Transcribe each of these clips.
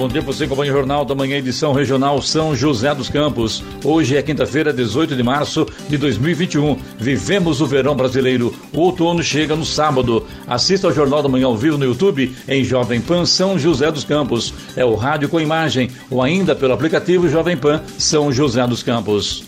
bom dia você, acompanha o Jornal da Manhã, edição regional São José dos Campos. Hoje é quinta-feira, 18 de março de 2021. Vivemos o verão brasileiro. O outono chega no sábado. Assista ao Jornal da Manhã ao vivo no YouTube em Jovem Pan São José dos Campos. É o rádio com imagem ou ainda pelo aplicativo Jovem Pan São José dos Campos.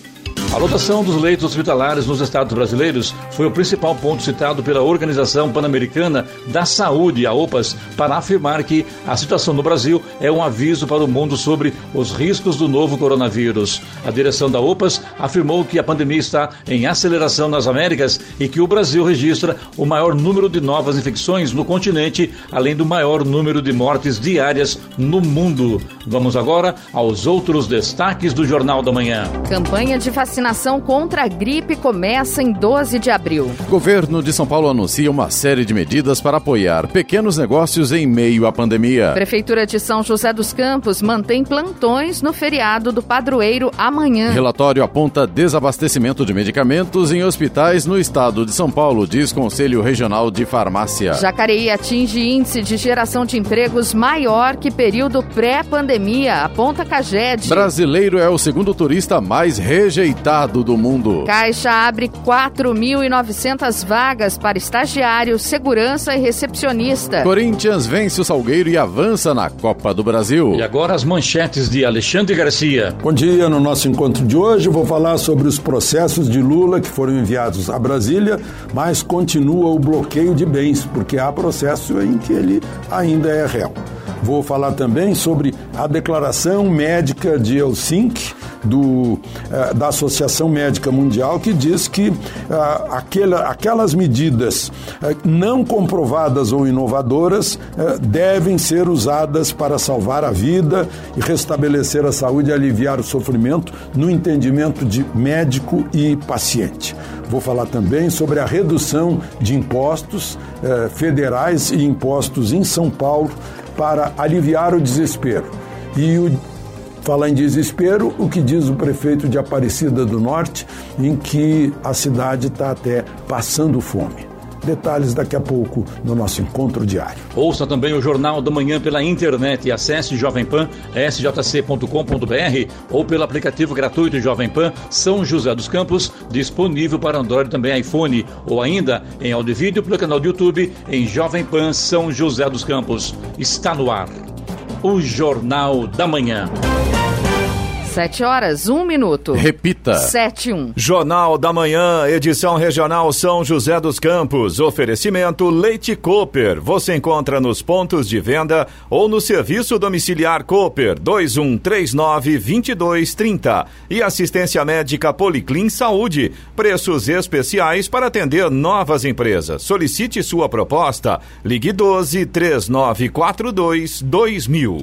A lotação dos leitos hospitalares nos estados brasileiros foi o principal ponto citado pela Organização Pan-Americana da Saúde, a OPAS, para afirmar que a situação no Brasil é um aviso para o mundo sobre os riscos do novo coronavírus. A direção da OPAS afirmou que a pandemia está em aceleração nas Américas e que o Brasil registra o maior número de novas infecções no continente, além do maior número de mortes diárias no mundo. Vamos agora aos outros destaques do Jornal da Manhã. Campanha de vacinação contra a gripe começa em 12 de abril. Governo de São Paulo anuncia uma série de medidas para apoiar pequenos negócios em meio à pandemia. Prefeitura de São José dos Campos mantém plantões no feriado do padroeiro amanhã. Relatório aponta desabastecimento de medicamentos em hospitais no estado de São Paulo, diz Conselho Regional de Farmácia. Jacareí atinge índice de geração de empregos maior que período pré-pandemia, aponta Caged. Brasileiro é o segundo turista mais rejeitado do mundo. Caixa abre 4.900 vagas para estagiário, segurança e recepcionista. Corinthians vence o Salgueiro e avança na Copa do Brasil. E agora as manchetes de Alexandre Garcia. Bom dia, no nosso encontro de hoje vou falar sobre os processos de Lula que foram enviados a Brasília, mas continua o bloqueio de bens, porque há processo em que ele ainda é réu. Vou falar também sobre a declaração médica de Helsinki, do, eh, da Associação Médica Mundial, que diz que ah, aquela, aquelas medidas eh, não comprovadas ou inovadoras eh, devem ser usadas para salvar a vida e restabelecer a saúde e aliviar o sofrimento no entendimento de médico e paciente. Vou falar também sobre a redução de impostos eh, federais e impostos em São Paulo para aliviar o desespero. E o, falar em desespero, o que diz o prefeito de Aparecida do Norte, em que a cidade está até passando fome. Detalhes daqui a pouco no nosso encontro diário. Ouça também o Jornal da Manhã pela internet e acesse Jovem Pan, sjc.com.br ou pelo aplicativo gratuito Jovem Pan São José dos Campos, disponível para Android também iPhone, ou ainda em áudio e vídeo pelo canal do YouTube em Jovem Pan São José dos Campos. Está no ar. O Jornal da Manhã. 7 horas, 1 minuto. Repita. 7 e 1. Jornal da Manhã, edição regional São José dos Campos. Oferecimento Leite Cooper. Você encontra nos pontos de venda ou no serviço domiciliar Cooper 2139-2230. E assistência médica Policlin Saúde. Preços especiais para atender novas empresas. Solicite sua proposta. Ligue 12 3942 2000.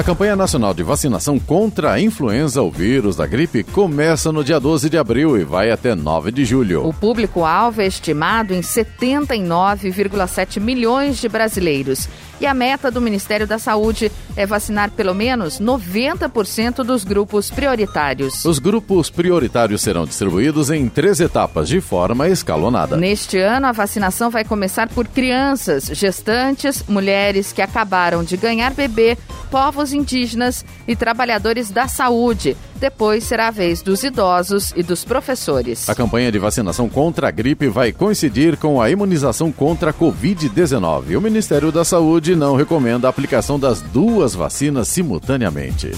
A campanha nacional de vacinação contra a influenza, o vírus da gripe, começa no dia 12 de abril e vai até 9 de julho. O público-alvo é estimado em 79,7 milhões de brasileiros. E a meta do Ministério da Saúde é vacinar pelo menos 90% dos grupos prioritários. Os grupos prioritários serão distribuídos em três etapas de forma escalonada. Neste ano, a vacinação vai começar por crianças, gestantes, mulheres que acabaram de ganhar bebê, povos indígenas e trabalhadores da saúde. Depois será a vez dos idosos e dos professores. A campanha de vacinação contra a gripe vai coincidir com a imunização contra a Covid-19. O Ministério da Saúde não recomenda a aplicação das duas vacinas simultaneamente.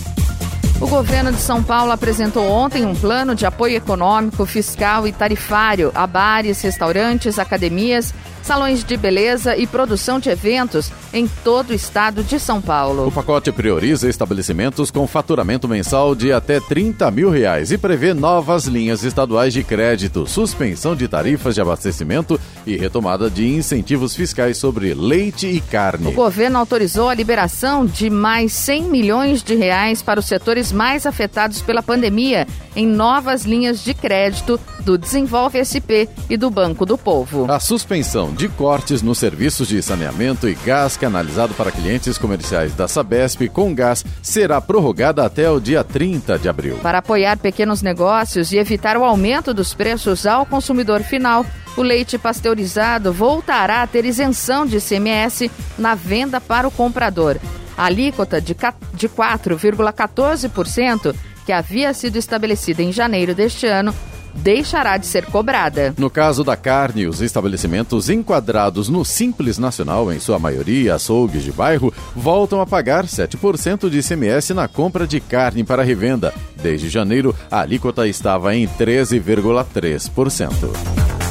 O governo de São Paulo apresentou ontem um plano de apoio econômico, fiscal e tarifário a bares, restaurantes, academias, salões de beleza e produção de eventos em todo o estado de São Paulo. O pacote prioriza estabelecimentos com faturamento mensal de até 30 mil reais e prevê novas linhas estaduais de crédito, suspensão de tarifas de abastecimento e retomada de incentivos fiscais sobre leite e carne. O governo autorizou a liberação de mais 100 milhões de reais para os setores mais afetados pela pandemia em novas linhas de crédito do Desenvolve SP e do Banco do Povo. A suspensão de cortes nos serviços de saneamento e gás canalizado para clientes comerciais da Sabesp com gás será prorrogada até o dia 30 de abril. Para apoiar pequenos negócios e evitar o aumento dos preços ao consumidor final, o leite pasteurizado voltará a ter isenção de ICMS na venda para o comprador. A alíquota de 4,14%, que havia sido estabelecida em janeiro deste ano, deixará de ser cobrada. No caso da carne, os estabelecimentos enquadrados no Simples Nacional, em sua maioria açougues de bairro, voltam a pagar 7% de ICMS na compra de carne para revenda. Desde janeiro, a alíquota estava em 13,3%.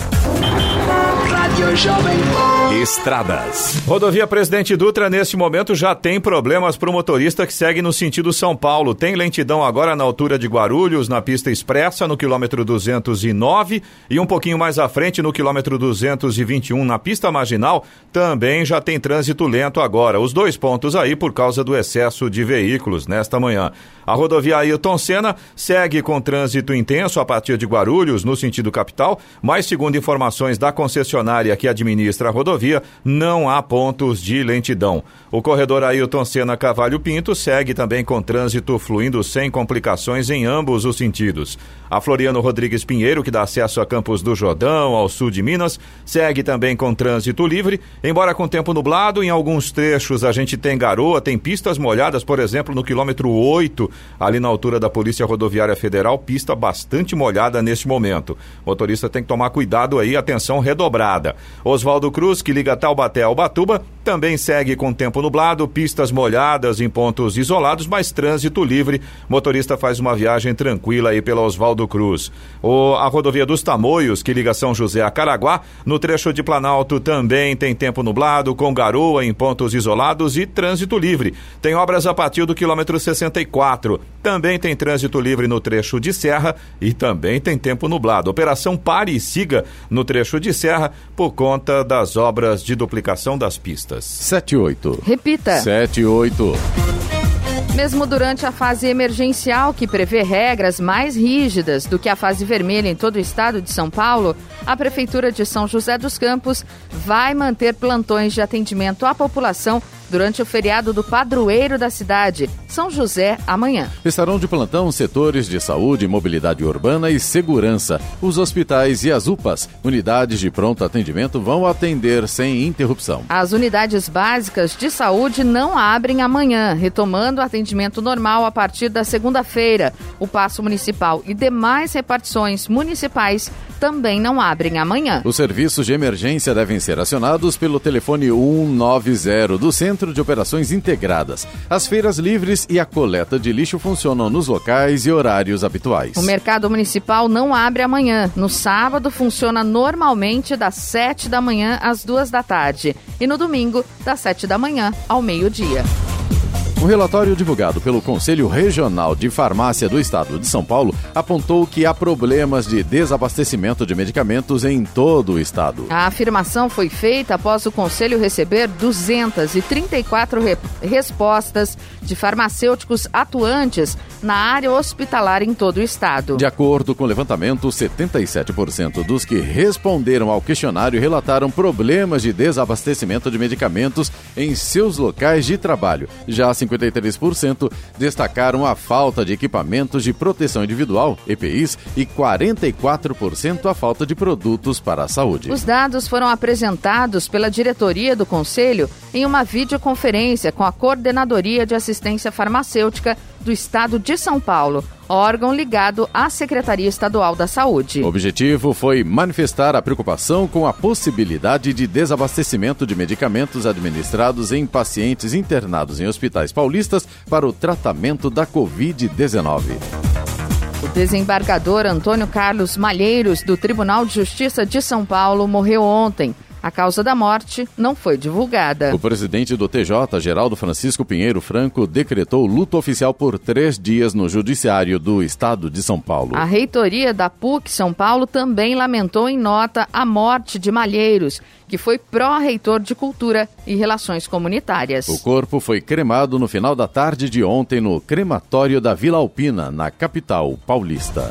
Estradas. Rodovia Presidente Dutra, neste momento, já tem problemas para o motorista que segue no sentido São Paulo. Tem lentidão agora na altura de Guarulhos, na pista expressa, no quilômetro 209, e um pouquinho mais à frente, no quilômetro 221, na pista marginal, também já tem trânsito lento agora. Os dois pontos aí por causa do excesso de veículos nesta manhã. A rodovia Ailton Senna segue com trânsito intenso a partir de Guarulhos, no sentido capital, mas segundo informações da concessionária que administra a rodovia, não há pontos de lentidão. O corredor Ailton Senna Cavalho Pinto segue também com trânsito fluindo sem complicações em ambos os sentidos. A Floriano Rodrigues Pinheiro, que dá acesso a Campos do Jordão, ao sul de Minas, segue também com trânsito livre, embora com tempo nublado, em alguns trechos a gente tem garoa, tem pistas molhadas, por exemplo, no quilômetro 8, ali na altura da Polícia Rodoviária Federal, pista bastante molhada neste momento. O motorista tem que tomar cuidado aí, atenção redobrada. Oswaldo Cruz, que liga Taubaté ao Batuba, também segue com tempo nublado, pistas molhadas em pontos isolados, mas trânsito livre. Motorista faz uma viagem tranquila aí pela Oswaldo do Cruz. O, a rodovia dos Tamoios, que liga São José a Caraguá, no trecho de Planalto também tem tempo nublado, com garoa em pontos isolados e trânsito livre. Tem obras a partir do quilômetro 64. Também tem trânsito livre no trecho de Serra e também tem tempo nublado. Operação Pare e Siga no trecho de Serra por conta das obras de duplicação das pistas. 78. Repita. 78. Mesmo durante a fase emergencial, que prevê regras mais rígidas do que a fase vermelha em todo o estado de São Paulo, a Prefeitura de São José dos Campos vai manter plantões de atendimento à população durante o feriado do padroeiro da cidade, São José, amanhã. Estarão de plantão setores de saúde, mobilidade urbana e segurança. Os hospitais e as UPAs, unidades de pronto atendimento, vão atender sem interrupção. As unidades básicas de saúde não abrem amanhã, retomando o atendimento normal a partir da segunda-feira. O Paço Municipal e demais repartições municipais também não abrem amanhã. Os serviços de emergência devem ser acionados pelo telefone 190 do Centro Centro de Operações Integradas. As feiras livres e a coleta de lixo funcionam nos locais e horários habituais. O mercado municipal não abre amanhã. No sábado, funciona normalmente das 7 da manhã às 2 da tarde. E no domingo, das 7 da manhã ao meio-dia. Um relatório divulgado pelo Conselho Regional de Farmácia do Estado de São Paulo apontou que há problemas de desabastecimento de medicamentos em todo o estado. A afirmação foi feita após o Conselho receber 234 re respostas de farmacêuticos atuantes na área hospitalar em todo o estado. De acordo com o levantamento, 77% dos que responderam ao questionário relataram problemas de desabastecimento de medicamentos em seus locais de trabalho. Já 53% destacaram a falta de equipamentos de proteção individual, EPIs, e 44% a falta de produtos para a saúde. Os dados foram apresentados pela diretoria do Conselho em uma videoconferência com a Coordenadoria de Assistência Farmacêutica do Estado de São Paulo, órgão ligado à Secretaria Estadual da Saúde. O objetivo foi manifestar a preocupação com a possibilidade de desabastecimento de medicamentos administrados em pacientes internados em hospitais paulistas para o tratamento da Covid-19. O desembargador Antônio Carlos Malheiros, do Tribunal de Justiça de São Paulo, morreu ontem. A causa da morte não foi divulgada. O presidente do TJ, Geraldo Francisco Pinheiro Franco, decretou luto oficial por três dias no Judiciário do Estado de São Paulo. A reitoria da PUC São Paulo também lamentou em nota a morte de Malheiros, que foi pró-reitor de Cultura e Relações Comunitárias. O corpo foi cremado no final da tarde de ontem no crematório da Vila Alpina, na capital paulista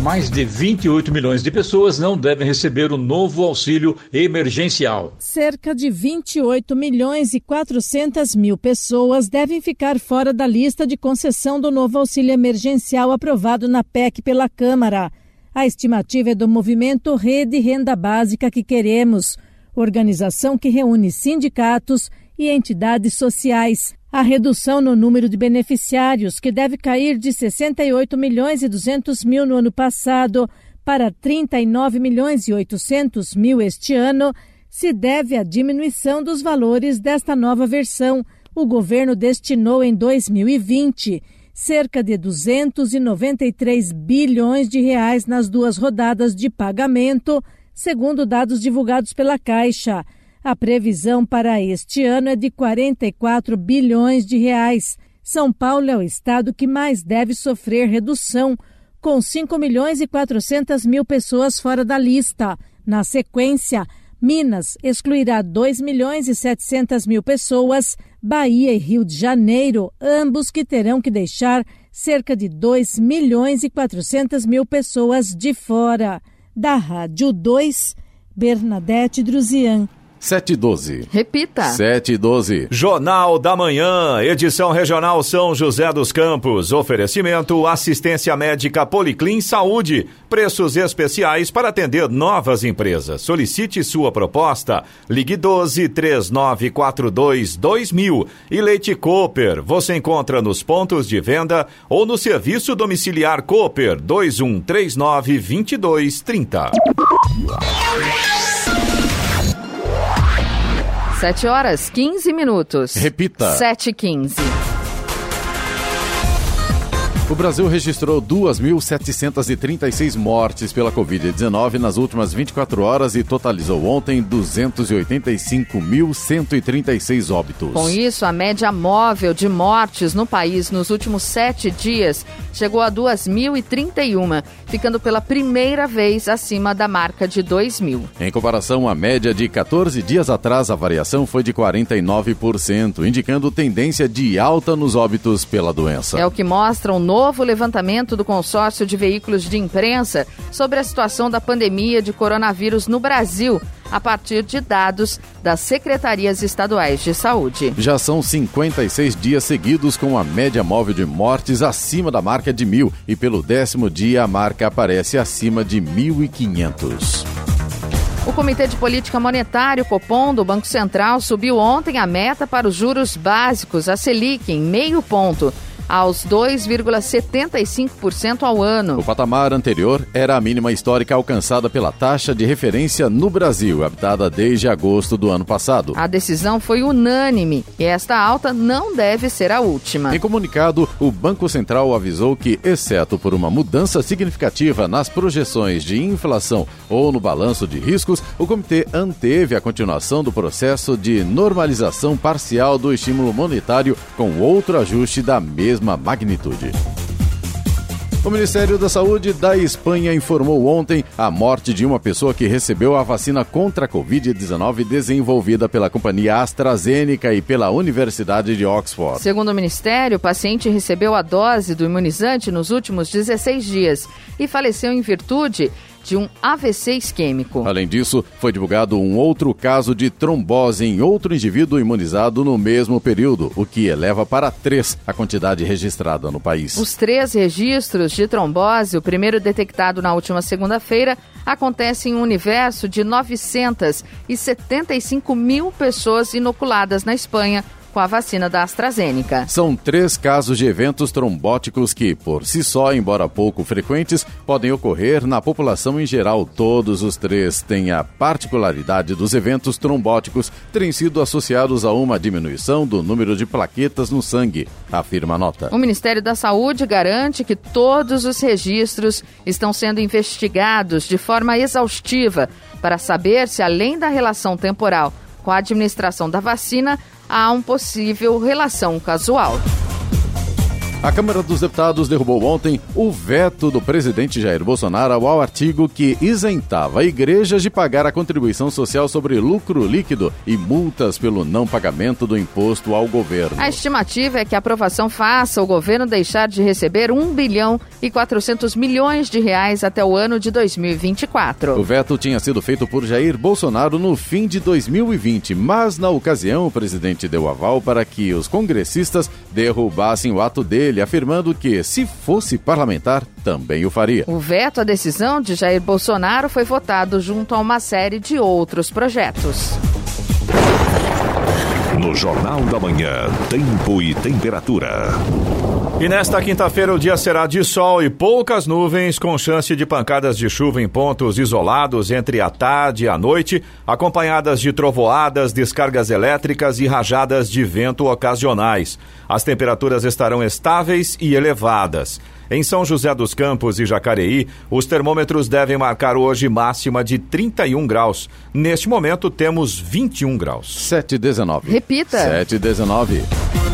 mais de 28 milhões de pessoas não devem receber o novo auxílio emergencial. Cerca de 28 milhões e 400 mil pessoas devem ficar fora da lista de concessão do novo auxílio emergencial aprovado na PEC pela Câmara. A estimativa é do movimento Rede Renda Básica que Queremos, organização que reúne sindicatos e entidades sociais a redução no número de beneficiários, que deve cair de 68 milhões e 200 mil no ano passado para 39 milhões e 800 mil este ano, se deve à diminuição dos valores desta nova versão. O governo destinou em 2020 cerca de 293 bilhões de reais nas duas rodadas de pagamento, segundo dados divulgados pela Caixa. A previsão para este ano é de 44 bilhões de reais. São Paulo é o estado que mais deve sofrer redução, com 5 milhões e 400 mil pessoas fora da lista. Na sequência, Minas excluirá 2 milhões e 700 mil pessoas, Bahia e Rio de Janeiro, ambos que terão que deixar cerca de 2 milhões e 400 mil pessoas de fora. Da Rádio 2, Bernadette Druzian. 712. Repita. 712. Jornal da Manhã, edição regional São José dos Campos. Oferecimento assistência médica Policlin Saúde. Preços especiais para atender novas empresas. Solicite sua proposta. Ligue 12 3942 2000. E Leite Cooper. Você encontra nos pontos de venda ou no serviço domiciliar Cooper 2139 2230. 7 horas 15 minutos. Repita. 7 e 15. O Brasil registrou 2.736 mortes pela Covid-19 nas últimas 24 horas e totalizou ontem 285.136 óbitos. Com isso, a média móvel de mortes no país nos últimos sete dias chegou a 2.031, ficando pela primeira vez acima da marca de 2.000. Em comparação à média de 14 dias atrás, a variação foi de 49%, indicando tendência de alta nos óbitos pela doença. É o que mostra o um novo levantamento do consórcio de veículos de imprensa sobre a situação da pandemia de coronavírus no Brasil, a partir de dados das secretarias estaduais de saúde. Já são 56 dias seguidos com a média móvel de mortes acima da marca de mil e pelo décimo dia a marca aparece acima de 1.500. O Comitê de Política Monetária, o Copom, do Banco Central, subiu ontem a meta para os juros básicos, a Selic, em meio ponto aos 2,75% ao ano. O patamar anterior era a mínima histórica alcançada pela taxa de referência no Brasil, habitada desde agosto do ano passado. A decisão foi unânime e esta alta não deve ser a última. Em comunicado, o Banco Central avisou que, exceto por uma mudança significativa nas projeções de inflação ou no balanço de riscos, o comitê anteve a continuação do processo de normalização parcial do estímulo monetário com outro ajuste da mesma mesma magnitude. O Ministério da Saúde da Espanha informou ontem a morte de uma pessoa que recebeu a vacina contra a Covid-19 desenvolvida pela companhia AstraZeneca e pela Universidade de Oxford. Segundo o Ministério, o paciente recebeu a dose do imunizante nos últimos 16 dias e faleceu em virtude de um AVC isquêmico. Além disso, foi divulgado um outro caso de trombose em outro indivíduo imunizado no mesmo período, o que eleva para três a quantidade registrada no país. Os três registros de trombose, o primeiro detectado na última segunda-feira, acontece em um universo de 975 mil pessoas inoculadas na Espanha com a vacina da AstraZeneca. São três casos de eventos trombóticos que, por si só, embora pouco frequentes, podem ocorrer na população em geral. Todos os três têm a particularidade dos eventos trombóticos terem sido associados a uma diminuição do número de plaquetas no sangue, afirma a nota. O Ministério da Saúde garante que todos os registros estão sendo investigados de forma exaustiva para saber se, além da relação temporal com a administração da vacina, há um possível relação casual. A Câmara dos Deputados derrubou ontem o veto do presidente Jair Bolsonaro ao artigo que isentava igrejas de pagar a contribuição social sobre lucro líquido e multas pelo não pagamento do imposto ao governo. A estimativa é que a aprovação faça o governo deixar de receber 1 bilhão e 400 milhões de reais até o ano de 2024. O veto tinha sido feito por Jair Bolsonaro no fim de 2020, mas na ocasião o presidente deu aval para que os congressistas derrubassem o ato dele dele, afirmando que, se fosse parlamentar, também o faria. O veto à decisão de Jair Bolsonaro foi votado junto a uma série de outros projetos. No Jornal da Manhã, Tempo e Temperatura. E nesta quinta-feira o dia será de sol e poucas nuvens, com chance de pancadas de chuva em pontos isolados entre a tarde e a noite, acompanhadas de trovoadas, descargas elétricas e rajadas de vento ocasionais. As temperaturas estarão estáveis e elevadas. Em São José dos Campos e Jacareí, os termômetros devem marcar hoje máxima de 31 graus. Neste momento, temos 21 graus. 7,19. Repita. 7,19.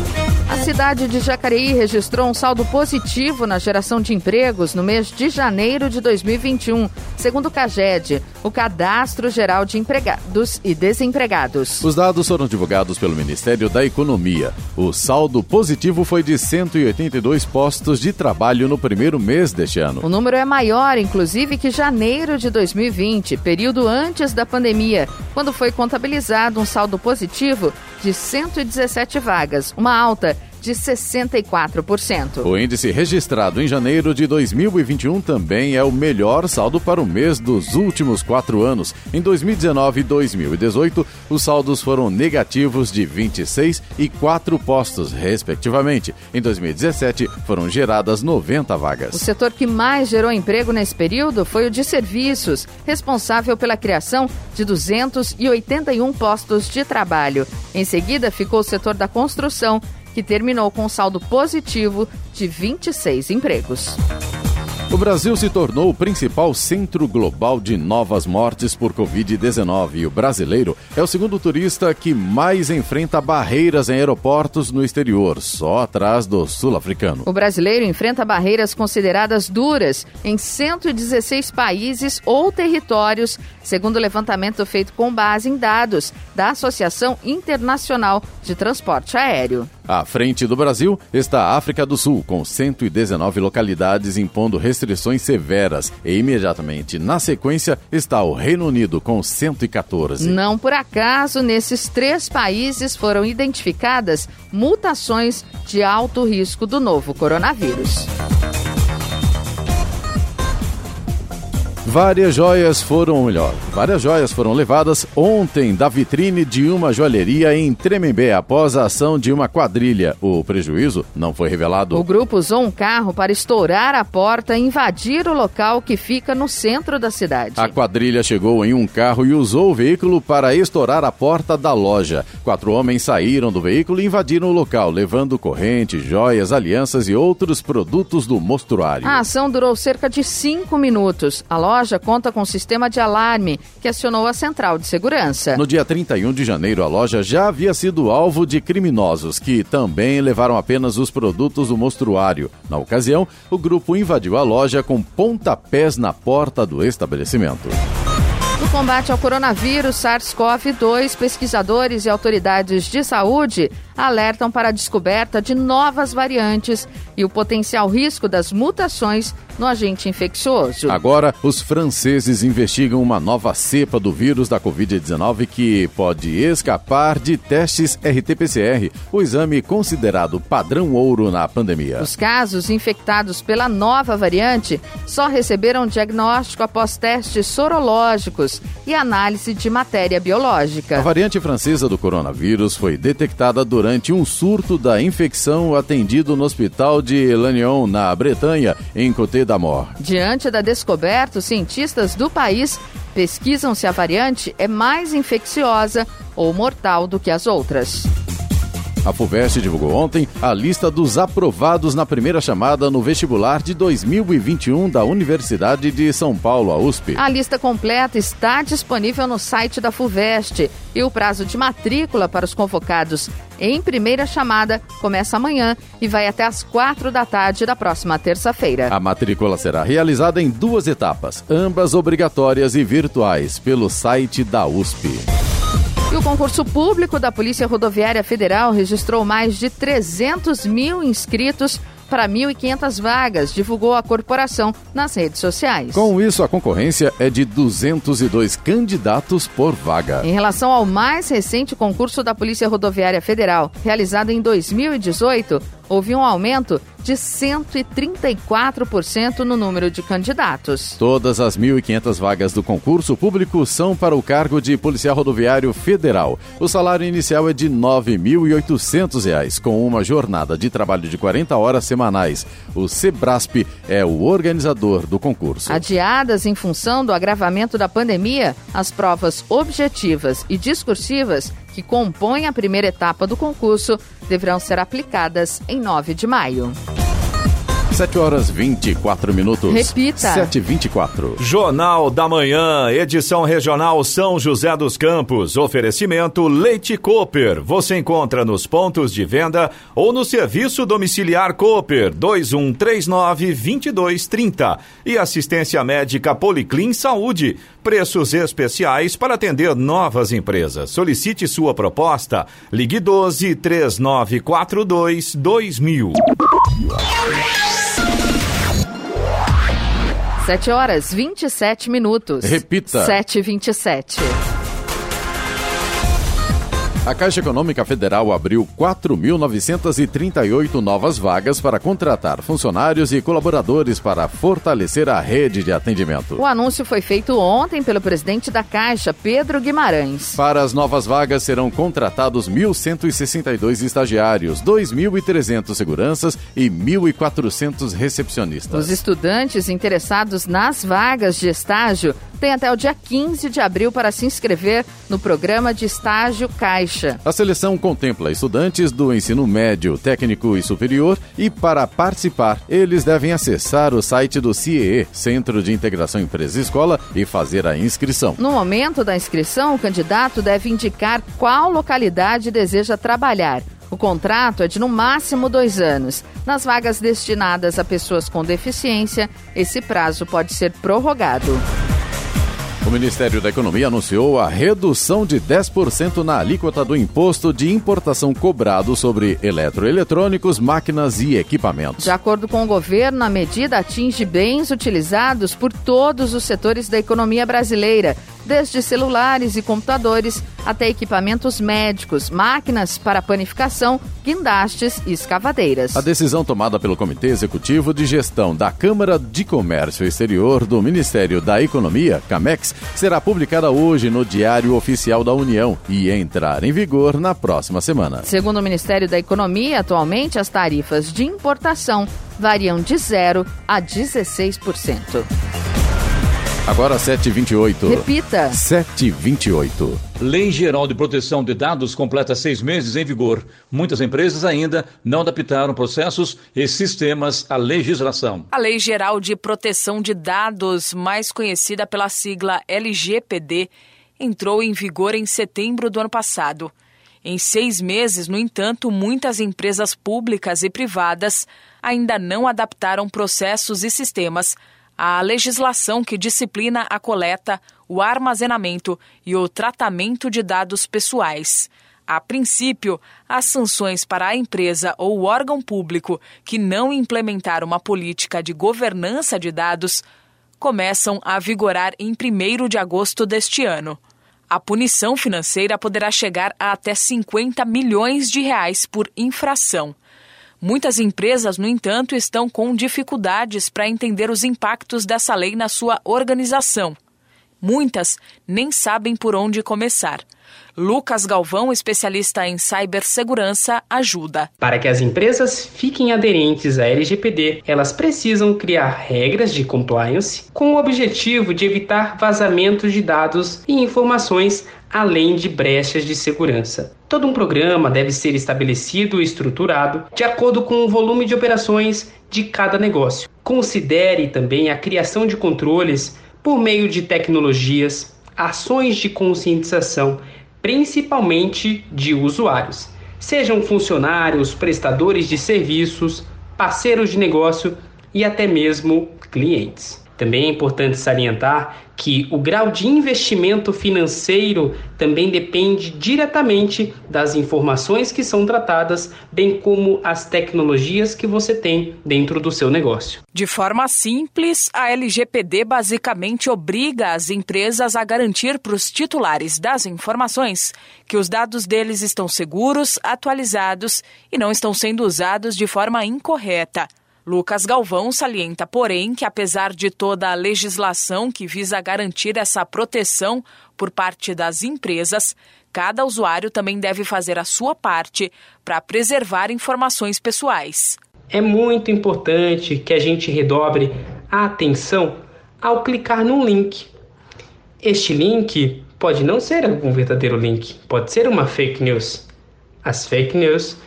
A cidade de Jacareí registrou um saldo positivo na geração de empregos no mês de janeiro de 2021, segundo o CAGED, o Cadastro Geral de Empregados e Desempregados. Os dados foram divulgados pelo Ministério da Economia. O saldo positivo foi de 182 postos de trabalho no primeiro mês deste ano. O número é maior, inclusive, que janeiro de 2020, período antes da pandemia, quando foi contabilizado um saldo positivo de 117 vagas, uma alta de 64%. O índice registrado em janeiro de 2021 também é o melhor saldo para o mês dos últimos quatro anos. Em 2019 e 2018, os saldos foram negativos de 26 e 4 postos, respectivamente. Em 2017, foram geradas 90 vagas. O setor que mais gerou emprego nesse período foi o de serviços, responsável pela criação de 281 postos de trabalho. Em seguida, ficou o setor da construção que terminou com um saldo positivo de 26 empregos. O Brasil se tornou o principal centro global de novas mortes por Covid-19 e o brasileiro é o segundo turista que mais enfrenta barreiras em aeroportos no exterior, só atrás do sul-africano. O brasileiro enfrenta barreiras consideradas duras em 116 países ou territórios, segundo o levantamento feito com base em dados da Associação Internacional de Transporte Aéreo. À frente do Brasil está a África do Sul, com 119 localidades impondo restrições severas. E imediatamente na sequência está o Reino Unido, com 114. Não por acaso, nesses três países foram identificadas mutações de alto risco do novo coronavírus. Várias joias foram, melhor, várias joias foram levadas ontem da vitrine de uma joalheria em Tremembé após a ação de uma quadrilha. O prejuízo não foi revelado. O grupo usou um carro para estourar a porta e invadir o local que fica no centro da cidade. A quadrilha chegou em um carro e usou o veículo para estourar a porta da loja. Quatro homens saíram do veículo e invadiram o local, levando correntes, joias, alianças e outros produtos do mostruário. A ação durou cerca de cinco minutos. A loja loja conta com um sistema de alarme que acionou a central de segurança. No dia 31 de janeiro, a loja já havia sido alvo de criminosos que também levaram apenas os produtos do mostruário. Na ocasião, o grupo invadiu a loja com pontapés na porta do estabelecimento. No combate ao coronavírus SARS-CoV-2, pesquisadores e autoridades de saúde alertam para a descoberta de novas variantes e o potencial risco das mutações no agente infeccioso. Agora, os franceses investigam uma nova cepa do vírus da Covid-19 que pode escapar de testes RT-PCR, o exame considerado padrão ouro na pandemia. Os casos infectados pela nova variante só receberam diagnóstico após testes sorológicos e análise de matéria biológica. A variante francesa do coronavírus foi detectada durante durante um surto da infecção atendido no hospital de Lannion, na Bretanha, em Côte d'Amor. Diante da descoberta, os cientistas do país pesquisam se a variante é mais infecciosa ou mortal do que as outras. A FUVEST divulgou ontem a lista dos aprovados na primeira chamada no vestibular de 2021 da Universidade de São Paulo, a USP. A lista completa está disponível no site da FUVEST e o prazo de matrícula para os convocados em primeira chamada começa amanhã e vai até às quatro da tarde da próxima terça-feira. A matrícula será realizada em duas etapas, ambas obrigatórias e virtuais, pelo site da USP. E o concurso público da Polícia Rodoviária Federal registrou mais de 300 mil inscritos para 1.500 vagas, divulgou a corporação nas redes sociais. Com isso, a concorrência é de 202 candidatos por vaga. Em relação ao mais recente concurso da Polícia Rodoviária Federal, realizado em 2018, houve um aumento de 134% no número de candidatos. Todas as 1.500 vagas do concurso público são para o cargo de policial rodoviário federal. O salário inicial é de R$ 9.800, com uma jornada de trabalho de 40 horas semanais. O Sebrasp é o organizador do concurso. Adiadas em função do agravamento da pandemia, as provas objetivas e discursivas que compõem a primeira etapa do concurso deverão ser aplicadas em 9 de maio. 7 horas 24 minutos. Repita. 7 24 Jornal da Manhã, edição regional São José dos Campos. Oferecimento Leite Cooper. Você encontra nos pontos de venda ou no serviço domiciliar Cooper 2139 2230. E assistência médica Policlin Saúde. Preços especiais para atender novas empresas. Solicite sua proposta. Ligue 12 3942 2000. 7 horas 27 minutos. Repita. 7 e 27. A Caixa Econômica Federal abriu 4.938 novas vagas para contratar funcionários e colaboradores para fortalecer a rede de atendimento. O anúncio foi feito ontem pelo presidente da Caixa, Pedro Guimarães. Para as novas vagas serão contratados 1.162 estagiários, 2.300 seguranças e 1.400 recepcionistas. Os estudantes interessados nas vagas de estágio têm até o dia 15 de abril para se inscrever no programa de estágio Caixa. A seleção contempla estudantes do ensino médio, técnico e superior e para participar, eles devem acessar o site do CIE, Centro de Integração Empresa e Escola, e fazer a inscrição. No momento da inscrição, o candidato deve indicar qual localidade deseja trabalhar. O contrato é de no máximo dois anos. Nas vagas destinadas a pessoas com deficiência, esse prazo pode ser prorrogado. O Ministério da Economia anunciou a redução de 10% na alíquota do imposto de importação cobrado sobre eletroeletrônicos, máquinas e equipamentos. De acordo com o governo, a medida atinge bens utilizados por todos os setores da economia brasileira, desde celulares e computadores até equipamentos médicos, máquinas para panificação, guindastes e escavadeiras. A decisão tomada pelo Comitê Executivo de Gestão da Câmara de Comércio Exterior do Ministério da Economia, CAMEX, será publicada hoje no Diário Oficial da União e entrar em vigor na próxima semana. Segundo o Ministério da Economia, atualmente as tarifas de importação variam de 0 a 16%. Agora 7h28. Repita. 7h28. Lei Geral de Proteção de Dados completa seis meses em vigor. Muitas empresas ainda não adaptaram processos e sistemas à legislação. A Lei Geral de Proteção de Dados, mais conhecida pela sigla LGPD, entrou em vigor em setembro do ano passado. Em seis meses, no entanto, muitas empresas públicas e privadas ainda não adaptaram processos e sistemas à legislação que disciplina a coleta, o armazenamento e o tratamento de dados pessoais. A princípio, as sanções para a empresa ou órgão público que não implementar uma política de governança de dados começam a vigorar em 1 de agosto deste ano. A punição financeira poderá chegar a até 50 milhões de reais por infração. Muitas empresas, no entanto, estão com dificuldades para entender os impactos dessa lei na sua organização. Muitas nem sabem por onde começar. Lucas Galvão, especialista em cibersegurança, ajuda. Para que as empresas fiquem aderentes à LGPD, elas precisam criar regras de compliance com o objetivo de evitar vazamentos de dados e informações além de brechas de segurança. Todo um programa deve ser estabelecido e estruturado de acordo com o volume de operações de cada negócio. Considere também a criação de controles por meio de tecnologias, ações de conscientização principalmente de usuários, sejam funcionários, prestadores de serviços, parceiros de negócio e até mesmo clientes. Também é importante salientar que o grau de investimento financeiro também depende diretamente das informações que são tratadas, bem como as tecnologias que você tem dentro do seu negócio. De forma simples, a LGPD basicamente obriga as empresas a garantir para os titulares das informações que os dados deles estão seguros, atualizados e não estão sendo usados de forma incorreta. Lucas Galvão salienta, porém, que apesar de toda a legislação que visa garantir essa proteção por parte das empresas, cada usuário também deve fazer a sua parte para preservar informações pessoais. É muito importante que a gente redobre a atenção ao clicar num link. Este link pode não ser um verdadeiro link, pode ser uma fake news. As fake news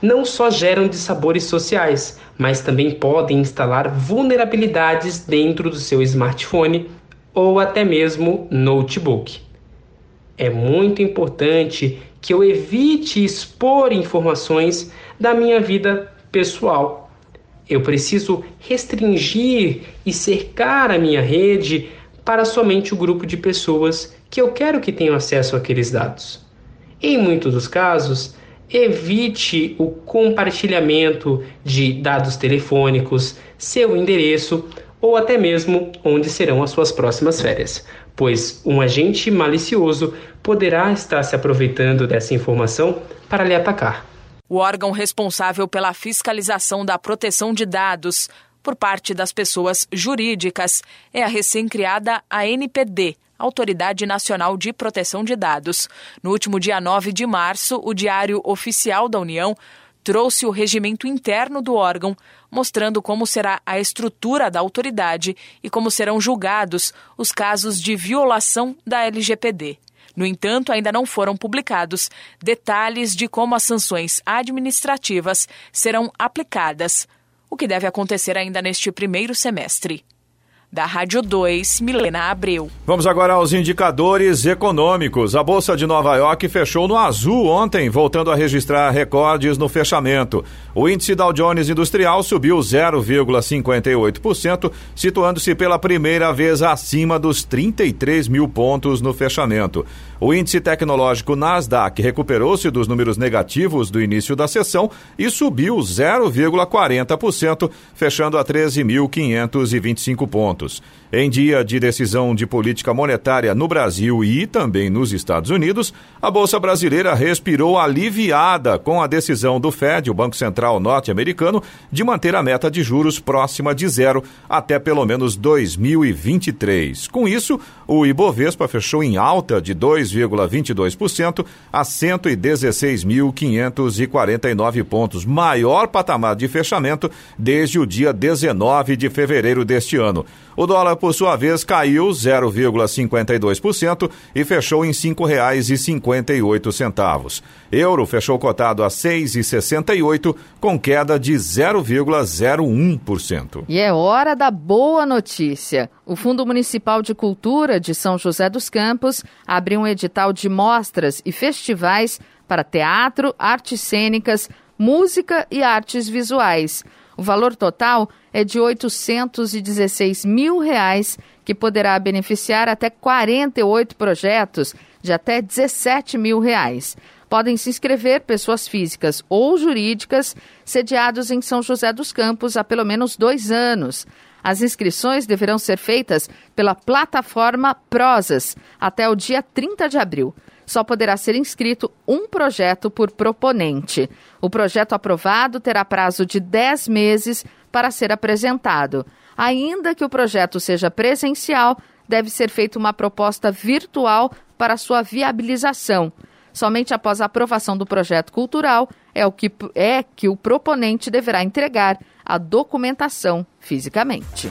não só geram dissabores sociais, mas também podem instalar vulnerabilidades dentro do seu smartphone ou até mesmo notebook. É muito importante que eu evite expor informações da minha vida pessoal. Eu preciso restringir e cercar a minha rede para somente o grupo de pessoas que eu quero que tenham acesso àqueles dados. Em muitos dos casos, evite o compartilhamento de dados telefônicos, seu endereço ou até mesmo onde serão as suas próximas férias, pois um agente malicioso poderá estar se aproveitando dessa informação para lhe atacar. O órgão responsável pela fiscalização da proteção de dados por parte das pessoas jurídicas é a recém-criada ANPD, Autoridade Nacional de Proteção de Dados. No último dia 9 de março, o Diário Oficial da União trouxe o regimento interno do órgão, mostrando como será a estrutura da autoridade e como serão julgados os casos de violação da LGPD. No entanto, ainda não foram publicados detalhes de como as sanções administrativas serão aplicadas, o que deve acontecer ainda neste primeiro semestre. Da Rádio 2, Milena Abreu. Vamos agora aos indicadores econômicos. A Bolsa de Nova York fechou no azul ontem, voltando a registrar recordes no fechamento. O índice Dow Jones Industrial subiu 0,58%, situando-se pela primeira vez acima dos 33 mil pontos no fechamento. O índice tecnológico Nasdaq recuperou-se dos números negativos do início da sessão e subiu 0,40%, fechando a 13.525 pontos. Em dia de decisão de política monetária no Brasil e também nos Estados Unidos, a Bolsa Brasileira respirou aliviada com a decisão do Fed, o Banco Central norte-americano, de manter a meta de juros próxima de zero até pelo menos 2023. Com isso, o Ibovespa fechou em alta de 2,22% a 116.549 pontos, maior patamar de fechamento desde o dia 19 de fevereiro deste ano. O dólar, por sua vez, caiu 0,52% e fechou em R$ 5,58. Euro fechou cotado a 6,68 com queda de 0,01%. E é hora da boa notícia. O Fundo Municipal de Cultura de São José dos Campos abriu um edital de mostras e festivais para teatro, artes cênicas, música e artes visuais. O valor total é de 816 mil reais, que poderá beneficiar até 48 projetos de até 17 mil reais. Podem se inscrever pessoas físicas ou jurídicas sediados em São José dos Campos há pelo menos dois anos. As inscrições deverão ser feitas pela plataforma Prosas até o dia 30 de abril só poderá ser inscrito um projeto por proponente. O projeto aprovado terá prazo de 10 meses para ser apresentado. Ainda que o projeto seja presencial, deve ser feita uma proposta virtual para sua viabilização. Somente após a aprovação do projeto cultural é, o que, é que o proponente deverá entregar a documentação fisicamente.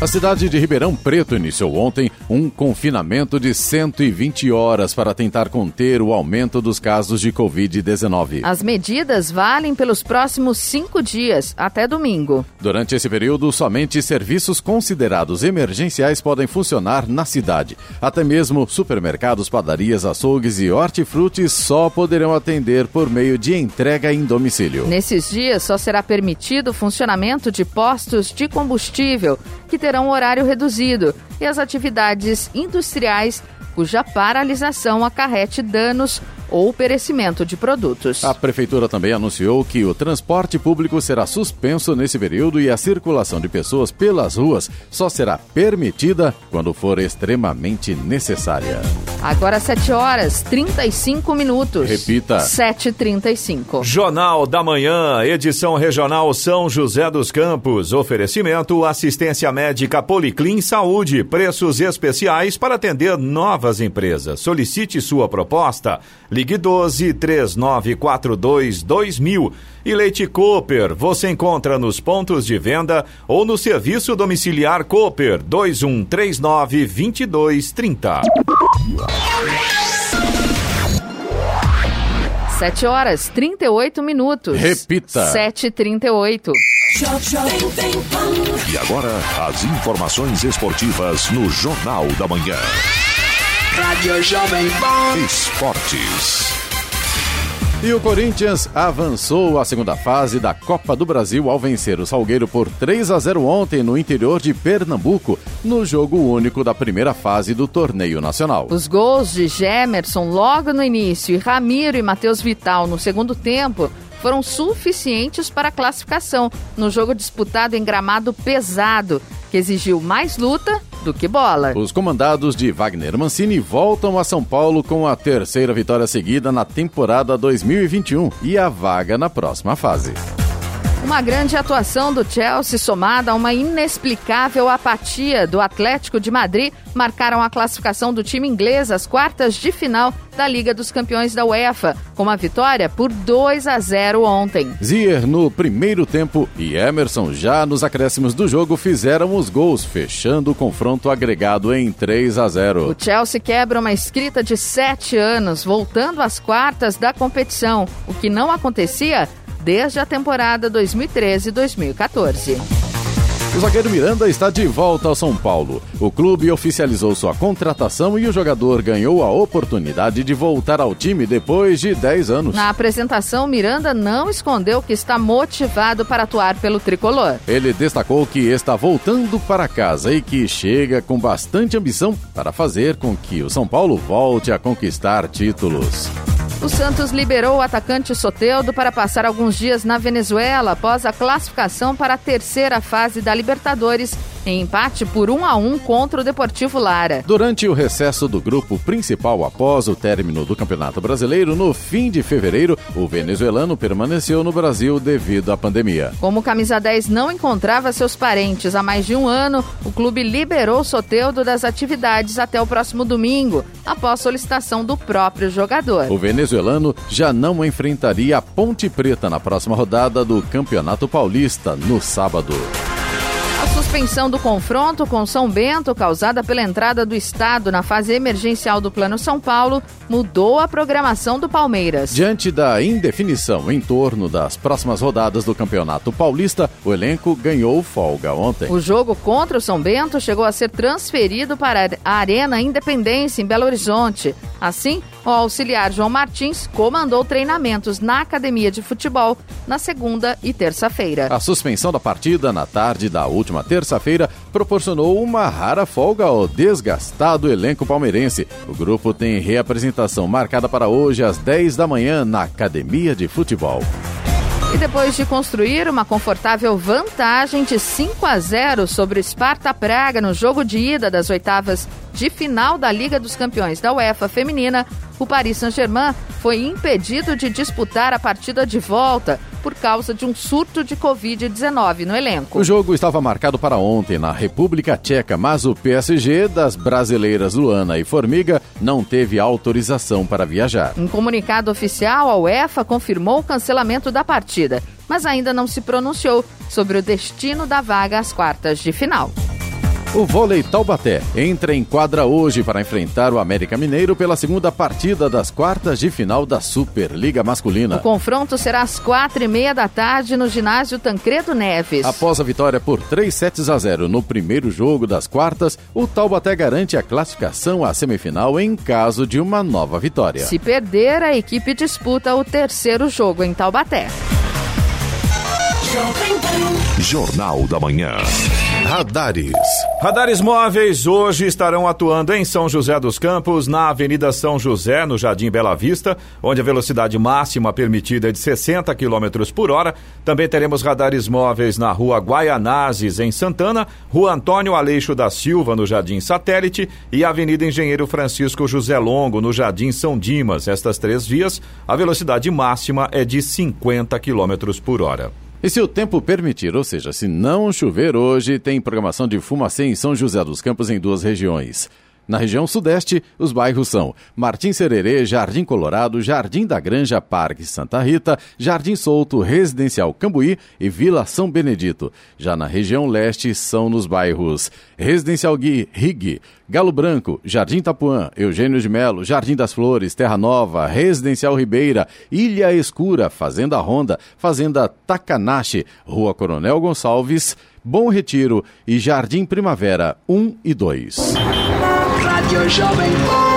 A cidade de Ribeirão Preto iniciou ontem um confinamento de 120 horas para tentar conter o aumento dos casos de Covid-19. As medidas valem pelos próximos cinco dias, até domingo. Durante esse período, somente serviços considerados emergenciais podem funcionar na cidade. Até mesmo supermercados, padarias, açougues e hortifrutis só poderão atender por meio de entrega em domicílio. Nesses dias, só será permitido o funcionamento de postos de combustível que terão horário reduzido, e as atividades industriais cuja paralisação acarrete danos ou perecimento de produtos. A Prefeitura também anunciou que o transporte público será suspenso nesse período e a circulação de pessoas pelas ruas só será permitida quando for extremamente necessária. Agora 7 horas 35 minutos. Repita. 7h35. Jornal da Manhã, edição regional São José dos Campos. Oferecimento assistência médica Policlin Saúde. Preços especiais para atender novas empresas. Solicite sua proposta. Ligue 12 3942 2000. E Leite Cooper, você encontra nos pontos de venda ou no serviço domiciliar Cooper 2139 2230. 7 horas 38 minutos. Repita. 7h38. E agora, as informações esportivas no Jornal da Manhã. Rádio Jovem Pan. Esportes. E o Corinthians avançou à segunda fase da Copa do Brasil ao vencer o Salgueiro por 3 a 0 ontem no interior de Pernambuco, no jogo único da primeira fase do torneio nacional. Os gols de Gemerson logo no início e Ramiro e Matheus Vital no segundo tempo foram suficientes para a classificação no jogo disputado em gramado pesado, que exigiu mais luta do que bola. Os comandados de Wagner Mancini voltam a São Paulo com a terceira vitória seguida na temporada 2021 e a vaga na próxima fase. Uma grande atuação do Chelsea somada a uma inexplicável apatia do Atlético de Madrid marcaram a classificação do time inglês às quartas de final da Liga dos Campeões da UEFA, com uma vitória por 2 a 0 ontem. Zier no primeiro tempo e Emerson já nos acréscimos do jogo fizeram os gols, fechando o confronto agregado em 3 a 0. O Chelsea quebra uma escrita de sete anos, voltando às quartas da competição, o que não acontecia desde a temporada 2013-2014. O zagueiro Miranda está de volta ao São Paulo. O clube oficializou sua contratação e o jogador ganhou a oportunidade de voltar ao time depois de 10 anos. Na apresentação, Miranda não escondeu que está motivado para atuar pelo tricolor. Ele destacou que está voltando para casa e que chega com bastante ambição para fazer com que o São Paulo volte a conquistar títulos. O Santos liberou o atacante Soteldo para passar alguns dias na Venezuela após a classificação para a terceira fase da Libertadores, em empate por 1 a 1 contra o Deportivo Lara. Durante o recesso do grupo principal após o término do Campeonato Brasileiro, no fim de fevereiro, o venezuelano permaneceu no Brasil devido à pandemia. Como o camisa 10 não encontrava seus parentes há mais de um ano, o clube liberou Soteldo das atividades até o próximo domingo, após solicitação do próprio jogador. O venezuelano já não enfrentaria a Ponte Preta na próxima rodada do Campeonato Paulista, no sábado. A suspensão do confronto com São Bento, causada pela entrada do Estado na fase emergencial do Plano São Paulo, mudou a programação do Palmeiras. Diante da indefinição em torno das próximas rodadas do Campeonato Paulista, o elenco ganhou folga ontem. O jogo contra o São Bento chegou a ser transferido para a Arena Independência, em Belo Horizonte. Assim, o auxiliar João Martins comandou treinamentos na academia de futebol na segunda e terça-feira. A suspensão da partida na tarde da última terça-feira proporcionou uma rara folga ao desgastado elenco palmeirense. O grupo tem reapresentação marcada para hoje às 10 da manhã na academia de futebol. E depois de construir uma confortável vantagem de 5 a 0 sobre o Sparta Praga no jogo de ida das oitavas de final da Liga dos Campeões da UEFA feminina, o Paris Saint-Germain foi impedido de disputar a partida de volta por causa de um surto de Covid-19 no elenco. O jogo estava marcado para ontem na República Tcheca, mas o PSG das brasileiras Luana e Formiga não teve autorização para viajar. Em comunicado oficial, a UEFA confirmou o cancelamento da partida, mas ainda não se pronunciou sobre o destino da vaga às quartas de final. O vôlei Taubaté entra em quadra hoje para enfrentar o América Mineiro pela segunda partida das quartas de final da Superliga Masculina. O confronto será às quatro e meia da tarde no ginásio Tancredo Neves. Após a vitória por 3 sets a 0 no primeiro jogo das quartas, o Taubaté garante a classificação à semifinal em caso de uma nova vitória. Se perder, a equipe disputa o terceiro jogo em Taubaté. Jornal da Manhã. Radares. Radares móveis hoje estarão atuando em São José dos Campos, na Avenida São José, no Jardim Bela Vista, onde a velocidade máxima permitida é de 60 km por hora. Também teremos radares móveis na Rua Guaianazes, em Santana, Rua Antônio Aleixo da Silva, no Jardim Satélite, e Avenida Engenheiro Francisco José Longo, no Jardim São Dimas. Estas três vias, a velocidade máxima é de 50 km por hora. E se o tempo permitir, ou seja, se não chover hoje, tem programação de fumacê em São José dos Campos em duas regiões. Na região sudeste, os bairros são Martim Sererê, Jardim Colorado, Jardim da Granja, Parque Santa Rita, Jardim Solto, Residencial Cambuí e Vila São Benedito. Já na região leste, são nos bairros Residencial Gui, Rig, Galo Branco, Jardim Tapuã, Eugênio de Melo, Jardim das Flores, Terra Nova, Residencial Ribeira, Ilha Escura, Fazenda Ronda, Fazenda Takanashi, Rua Coronel Gonçalves, Bom Retiro e Jardim Primavera 1 e 2.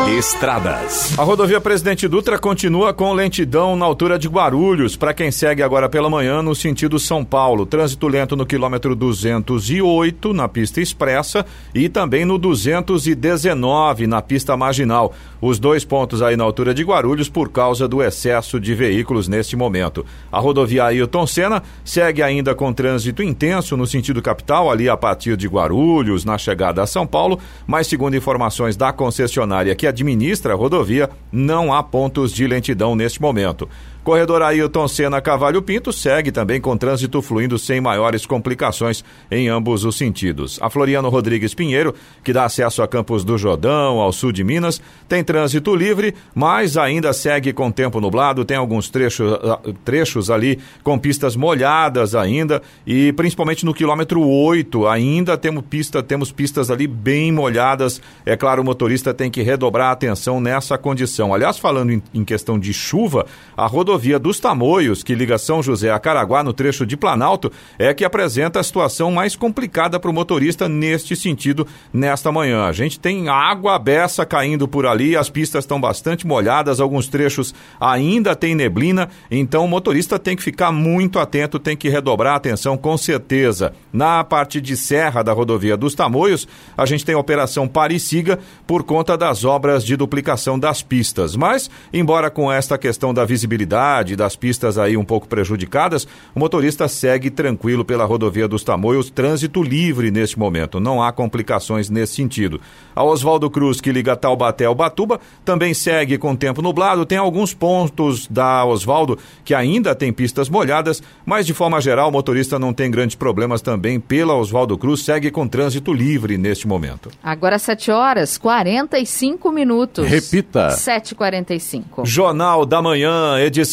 Estradas. A rodovia Presidente Dutra continua com lentidão na altura de Guarulhos, para quem segue agora pela manhã no sentido São Paulo. Trânsito lento no quilômetro 208 na pista expressa e também no 219 na pista marginal. Os dois pontos aí na altura de Guarulhos por causa do excesso de veículos neste momento. A rodovia Ailton Senna segue ainda com trânsito intenso no sentido capital, ali a partir de Guarulhos, na chegada a São Paulo, mas segundo informações da concessionária que administra a rodovia, não há pontos de lentidão neste momento. Corredor Ailton Senna Cavalho Pinto segue também com trânsito fluindo sem maiores complicações em ambos os sentidos. A Floriano Rodrigues Pinheiro, que dá acesso a Campos do Jordão, ao sul de Minas, tem trânsito livre, mas ainda segue com tempo nublado, tem alguns trechos, trechos ali com pistas molhadas ainda e principalmente no quilômetro 8 ainda temos pista, temos pistas ali bem molhadas. É claro, o motorista tem que redobrar a atenção nessa condição. Aliás, falando em, em questão de chuva, a rodovia rodovia dos Tamoios, que liga São José a Caraguá, no trecho de Planalto, é que apresenta a situação mais complicada para o motorista neste sentido nesta manhã. A gente tem água beça caindo por ali, as pistas estão bastante molhadas, alguns trechos ainda tem neblina, então o motorista tem que ficar muito atento, tem que redobrar a atenção com certeza. Na parte de serra da rodovia dos Tamoios, a gente tem a operação Parisiga por conta das obras de duplicação das pistas. Mas, embora com esta questão da visibilidade, das pistas aí um pouco prejudicadas, o motorista segue tranquilo pela rodovia dos Tamoios, trânsito livre neste momento, não há complicações nesse sentido. A Oswaldo Cruz, que liga Taubaté ao Batuba, também segue com tempo nublado, tem alguns pontos da Oswaldo que ainda tem pistas molhadas, mas de forma geral o motorista não tem grandes problemas também pela Oswaldo Cruz, segue com trânsito livre neste momento. Agora 7 horas 45 minutos. Repita. 7h45. Jornal da Manhã, edição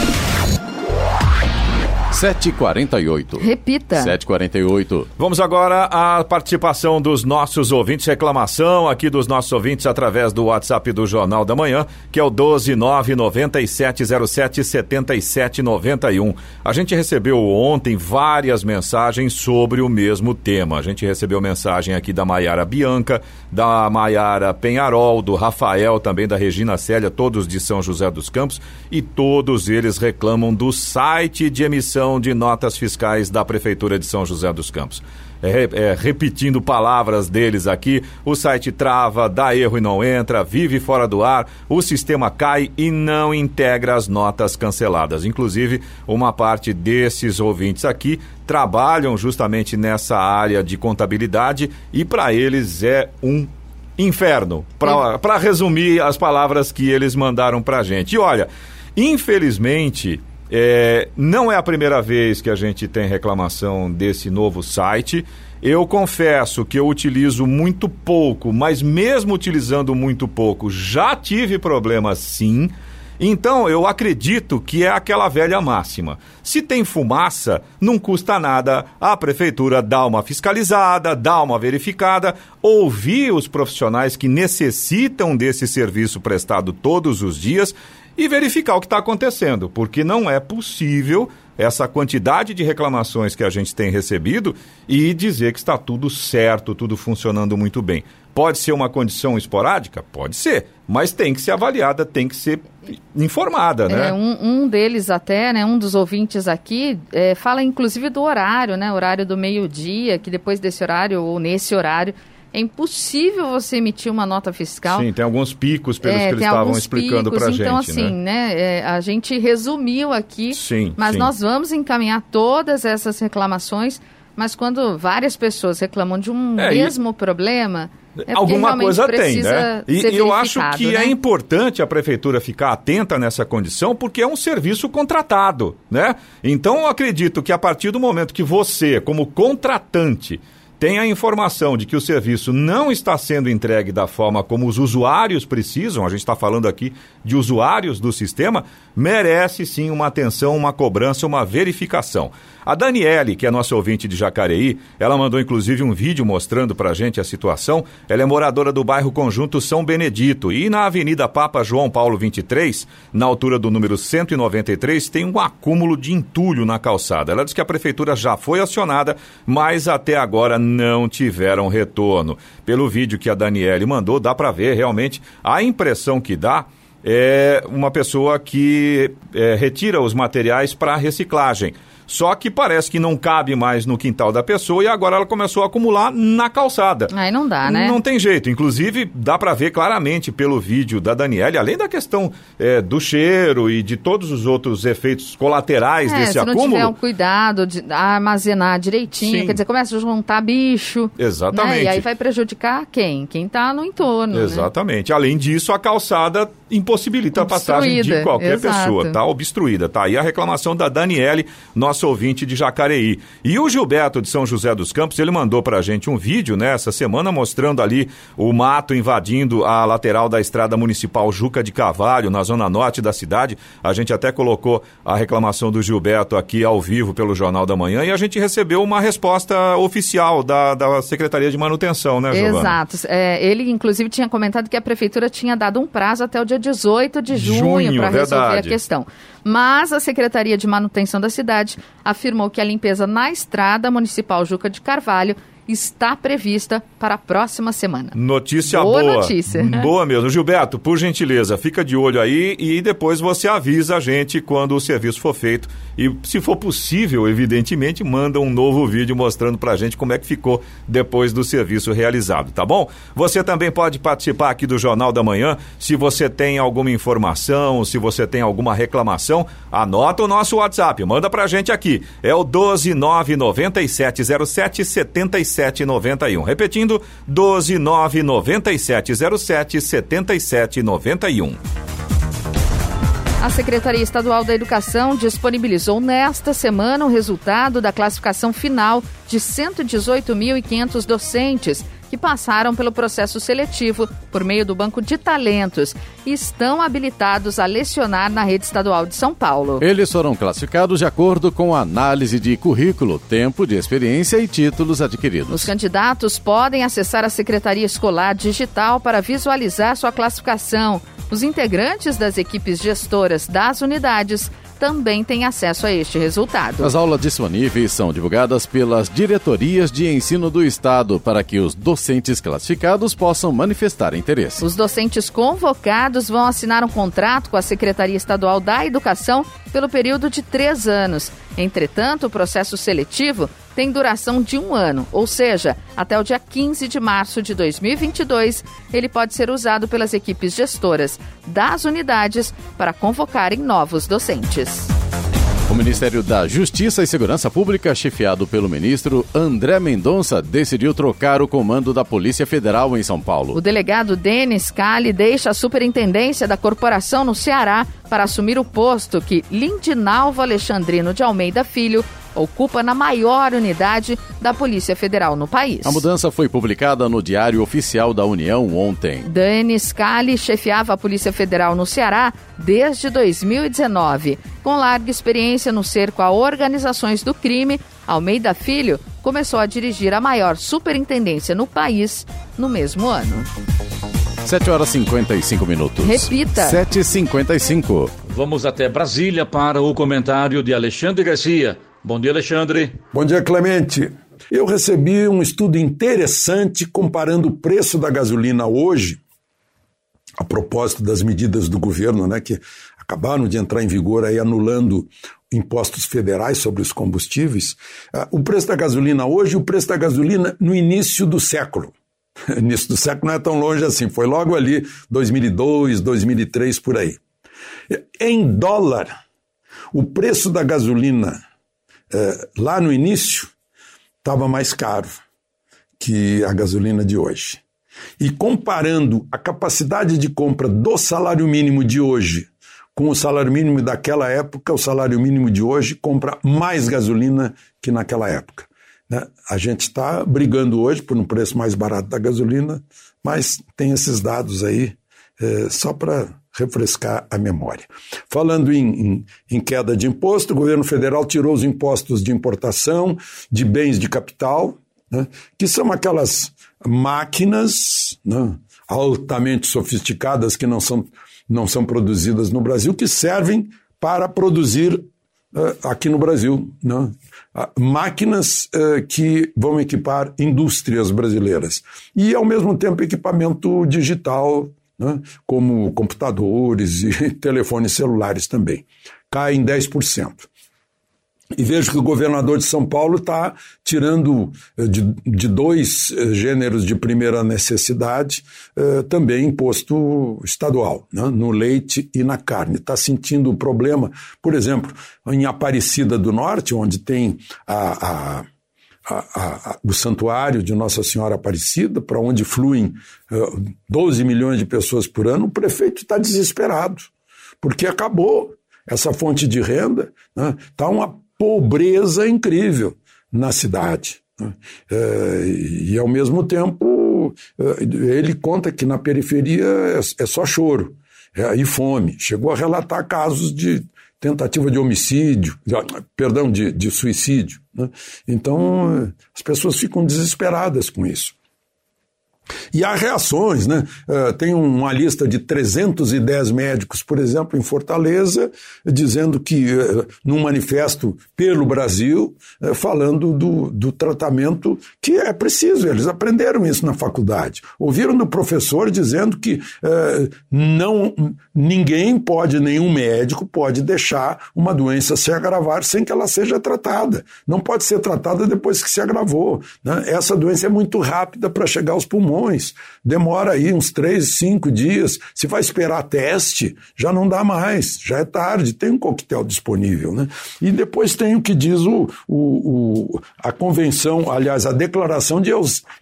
7h48. Repita. 7h48. Vamos agora à participação dos nossos ouvintes, reclamação aqui dos nossos ouvintes através do WhatsApp do Jornal da Manhã, que é o 12997077791. A gente recebeu ontem várias mensagens sobre o mesmo tema. A gente recebeu mensagem aqui da Maiara Bianca, da Maiara Penharol, do Rafael, também da Regina Célia, todos de São José dos Campos, e todos eles reclamam do site de emissão emissão de notas fiscais da Prefeitura de São José dos Campos. É, é, repetindo palavras deles aqui, o site trava, dá erro e não entra, vive fora do ar, o sistema cai e não integra as notas canceladas. Inclusive, uma parte desses ouvintes aqui trabalham justamente nessa área de contabilidade e para eles é um inferno, para resumir as palavras que eles mandaram para gente. E olha, infelizmente é, não é a primeira vez que a gente tem reclamação desse novo site. Eu confesso que eu utilizo muito pouco, mas mesmo utilizando muito pouco, já tive problemas sim. Então eu acredito que é aquela velha máxima. Se tem fumaça, não custa nada a prefeitura dar uma fiscalizada, dar uma verificada, ouvir os profissionais que necessitam desse serviço prestado todos os dias e verificar o que está acontecendo, porque não é possível essa quantidade de reclamações que a gente tem recebido e dizer que está tudo certo, tudo funcionando muito bem. Pode ser uma condição esporádica? Pode ser, mas tem que ser avaliada, tem que ser informada, né? É, um, um deles até, né, um dos ouvintes aqui, é, fala inclusive do horário, né, horário do meio-dia, que depois desse horário ou nesse horário é impossível você emitir uma nota fiscal. Sim, tem alguns picos pelos é, que eles estavam explicando para a gente. Então, assim, né, né é, a gente resumiu aqui, sim, mas sim. nós vamos encaminhar todas essas reclamações. Mas quando várias pessoas reclamam de um é, mesmo e... problema, é Alguma coisa tem, né? E eu acho que é né? é importante a prefeitura ficar atenta nessa condição, porque é um serviço contratado, né? Então eu acredito que a partir do momento que você, como contratante, tem a informação de que o serviço não está sendo entregue da forma como os usuários precisam, a gente está falando aqui de usuários do sistema, merece sim uma atenção, uma cobrança, uma verificação. A Daniele, que é nossa ouvinte de Jacareí, ela mandou inclusive um vídeo mostrando pra gente a situação. Ela é moradora do bairro Conjunto São Benedito e na Avenida Papa João Paulo 23, na altura do número 193, tem um acúmulo de entulho na calçada. Ela diz que a prefeitura já foi acionada, mas até agora não tiveram retorno. Pelo vídeo que a Daniele mandou, dá para ver realmente a impressão que dá é uma pessoa que é, retira os materiais para reciclagem. Só que parece que não cabe mais no quintal da pessoa e agora ela começou a acumular na calçada. Aí não dá, né? Não tem jeito. Inclusive, dá para ver claramente pelo vídeo da Daniele, além da questão é, do cheiro e de todos os outros efeitos colaterais é, desse se acúmulo. Se não tiver um cuidado de armazenar direitinho, Sim. quer dizer, começa a juntar bicho. Exatamente. Né? E aí vai prejudicar quem? Quem está no entorno. Né? Exatamente. Né? Além disso, a calçada impossibilita obstruída, a passagem de qualquer exato. pessoa, tá? Obstruída, tá? E a reclamação da Daniele, nosso ouvinte de Jacareí. E o Gilberto de São José dos Campos, ele mandou pra gente um vídeo nessa né, semana mostrando ali o mato invadindo a lateral da estrada municipal Juca de Cavalho, na zona norte da cidade. A gente até colocou a reclamação do Gilberto aqui ao vivo pelo Jornal da Manhã e a gente recebeu uma resposta oficial da, da Secretaria de Manutenção, né, Giovana? Exato. É, ele, inclusive, tinha comentado que a prefeitura tinha dado um prazo até o dia 18 de junho, para resolver a questão. Mas a Secretaria de Manutenção da cidade afirmou que a limpeza na estrada municipal Juca de Carvalho está prevista para a próxima semana. Notícia boa. Boa notícia. Boa mesmo. Gilberto, por gentileza, fica de olho aí e depois você avisa a gente quando o serviço for feito. E se for possível, evidentemente, manda um novo vídeo mostrando pra gente como é que ficou depois do serviço realizado, tá bom? Você também pode participar aqui do Jornal da Manhã. Se você tem alguma informação, se você tem alguma reclamação, anota o nosso WhatsApp, manda pra gente aqui. É o 129970777 7791. Repetindo, 1299707 7791. A Secretaria Estadual da Educação disponibilizou nesta semana o resultado da classificação final de 118.500 docentes que passaram pelo processo seletivo por meio do Banco de Talentos e estão habilitados a lecionar na rede estadual de São Paulo. Eles foram classificados de acordo com a análise de currículo, tempo de experiência e títulos adquiridos. Os candidatos podem acessar a Secretaria Escolar Digital para visualizar sua classificação. Os integrantes das equipes gestoras das unidades também têm acesso a este resultado. As aulas disponíveis são divulgadas pelas diretorias de ensino do Estado para que os docentes classificados possam manifestar interesse. Os docentes convocados vão assinar um contrato com a Secretaria Estadual da Educação pelo período de três anos. Entretanto, o processo seletivo tem duração de um ano, ou seja, até o dia 15 de março de 2022, ele pode ser usado pelas equipes gestoras das unidades para convocarem novos docentes. O Ministério da Justiça e Segurança Pública, chefiado pelo ministro André Mendonça, decidiu trocar o comando da Polícia Federal em São Paulo. O delegado Denis Cali deixa a superintendência da corporação no Ceará para assumir o posto que Lindinalvo Alexandrino de Almeida Filho ocupa na maior unidade da Polícia Federal no país. A mudança foi publicada no Diário Oficial da União ontem. Dani Scali chefiava a Polícia Federal no Ceará desde 2019. Com larga experiência no cerco a organizações do crime, Almeida Filho começou a dirigir a maior superintendência no país no mesmo ano. 7 horas e 55 minutos. Repita. 7h55. Vamos até Brasília para o comentário de Alexandre Garcia. Bom dia, Alexandre. Bom dia, Clemente. Eu recebi um estudo interessante comparando o preço da gasolina hoje, a propósito das medidas do governo, né, que acabaram de entrar em vigor aí anulando impostos federais sobre os combustíveis, uh, o preço da gasolina hoje o preço da gasolina no início do século. início do século não é tão longe assim, foi logo ali 2002, 2003 por aí. Em dólar, o preço da gasolina é, lá no início estava mais caro que a gasolina de hoje. E comparando a capacidade de compra do salário mínimo de hoje com o salário mínimo daquela época, o salário mínimo de hoje compra mais gasolina que naquela época. Né? A gente está brigando hoje por um preço mais barato da gasolina, mas tem esses dados aí é, só para refrescar a memória. Falando em, em, em, queda de imposto, o governo federal tirou os impostos de importação de bens de capital, né, que são aquelas máquinas né, altamente sofisticadas que não são, não são produzidas no Brasil, que servem para produzir uh, aqui no Brasil. Né, máquinas uh, que vão equipar indústrias brasileiras. E, ao mesmo tempo, equipamento digital né, como computadores e telefones celulares também. Cai em 10%. E vejo que o governador de São Paulo está tirando eh, de, de, dois eh, gêneros de primeira necessidade eh, também imposto estadual, né, no leite e na carne. Está sentindo o problema, por exemplo, em Aparecida do Norte, onde tem a, a a, a, o santuário de Nossa Senhora Aparecida, para onde fluem uh, eh, 12 milhões de pessoas por ano, o prefeito está desesperado, porque acabou essa fonte de renda, está né? Tá uma pobreza incrível na cidade. Né? Uh, e, ao mesmo tempo, uh, ele conta que na periferia é, é só choro é, e fome. Chegou a relatar casos de tentativa de homicídio, perdão, de, de suicídio. Né? Então, as pessoas ficam desesperadas com isso. E há reações, né? Uh, tem uma lista de 310 médicos, por exemplo, em Fortaleza, dizendo que, uh, num manifesto pelo Brasil, uh, falando do, do tratamento que é preciso. Eles aprenderam isso na faculdade. Ouviram do professor dizendo que não ninguém pode, nenhum médico pode deixar uma doença se agravar sem que ela seja tratada. Não pode ser tratada depois que se agravou. Né? Essa doença é muito rápida para chegar aos pulmões demora aí uns três, cinco dias. Se vai esperar teste, já não dá mais, já é tarde, tem um coquetel disponível. Né? E depois tem o que diz o, o, o a convenção, aliás, a declaração de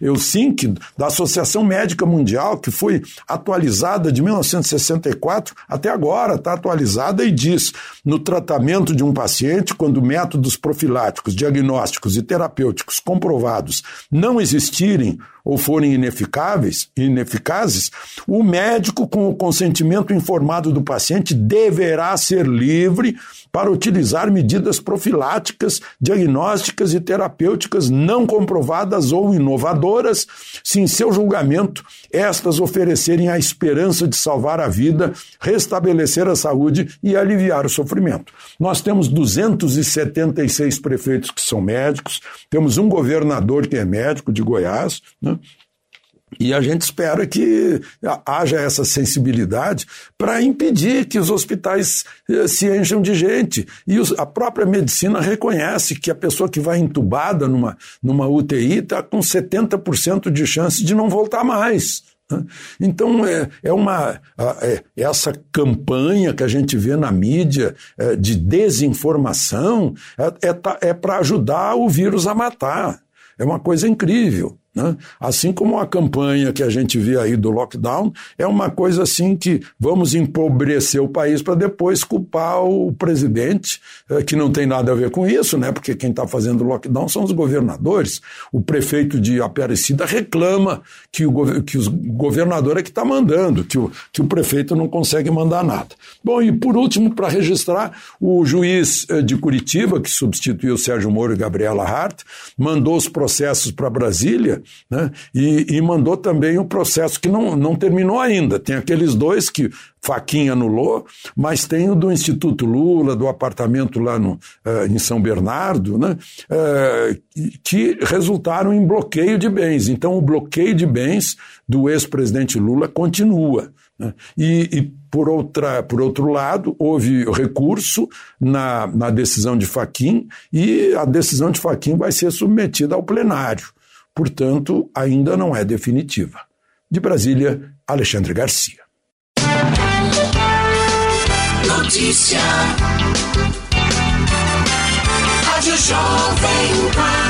Helsinki, da Associação Médica Mundial, que foi atualizada de 1964 até agora, está atualizada e diz: no tratamento de um paciente, quando métodos profiláticos, diagnósticos e terapêuticos comprovados não existirem, ou forem ineficáveis, ineficazes, o médico, com o consentimento informado do paciente, deverá ser livre para utilizar medidas profiláticas, diagnósticas e terapêuticas não comprovadas ou inovadoras, se em seu julgamento estas oferecerem a esperança de salvar a vida, restabelecer a saúde e aliviar o sofrimento. Nós temos 276 prefeitos que são médicos, temos um governador que é médico de Goiás, né? E a gente espera que haja essa sensibilidade para impedir que os hospitais eh, se encham de gente. E a própria medicina reconhece que a pessoa que vai entubada numa, numa UTI está com 70% de chance de não voltar mais. Né? Então, é, é uma. É, essa campanha que a gente vê na mídia é, de desinformação é, é, é para ajudar o vírus a matar. É uma coisa incrível. Né? Assim como a campanha que a gente vê aí do lockdown é uma coisa assim que vamos empobrecer o país para depois culpar o presidente, eh, que não tem nada a ver com isso, né? porque quem está fazendo lockdown são os governadores. O prefeito de Aparecida reclama que o, que o governador é que está mandando, que o, que o prefeito não consegue mandar nada. Bom, e por último, para registrar, o juiz eh, de Curitiba, que substituiu Sérgio Moro e Gabriela Hart, mandou os processos para Brasília né? E, e, mandou também um processo que não, não terminou ainda. Tem aqueles dois que Faquinha anulou, mas tem o do Instituto Lula, do apartamento lá no, uh, em São Bernardo, né? Uh, que resultaram em bloqueio de bens. Então, o bloqueio de bens do ex-presidente Lula continua. Né? E, e, por, outra, por outro lado, houve recurso na, na decisão de Faquim e a decisão de Faquim vai ser submetida ao plenário portanto, ainda não é definitiva. De Brasília, Alexandre Garcia. Notícia. Rádio Jovem Pan.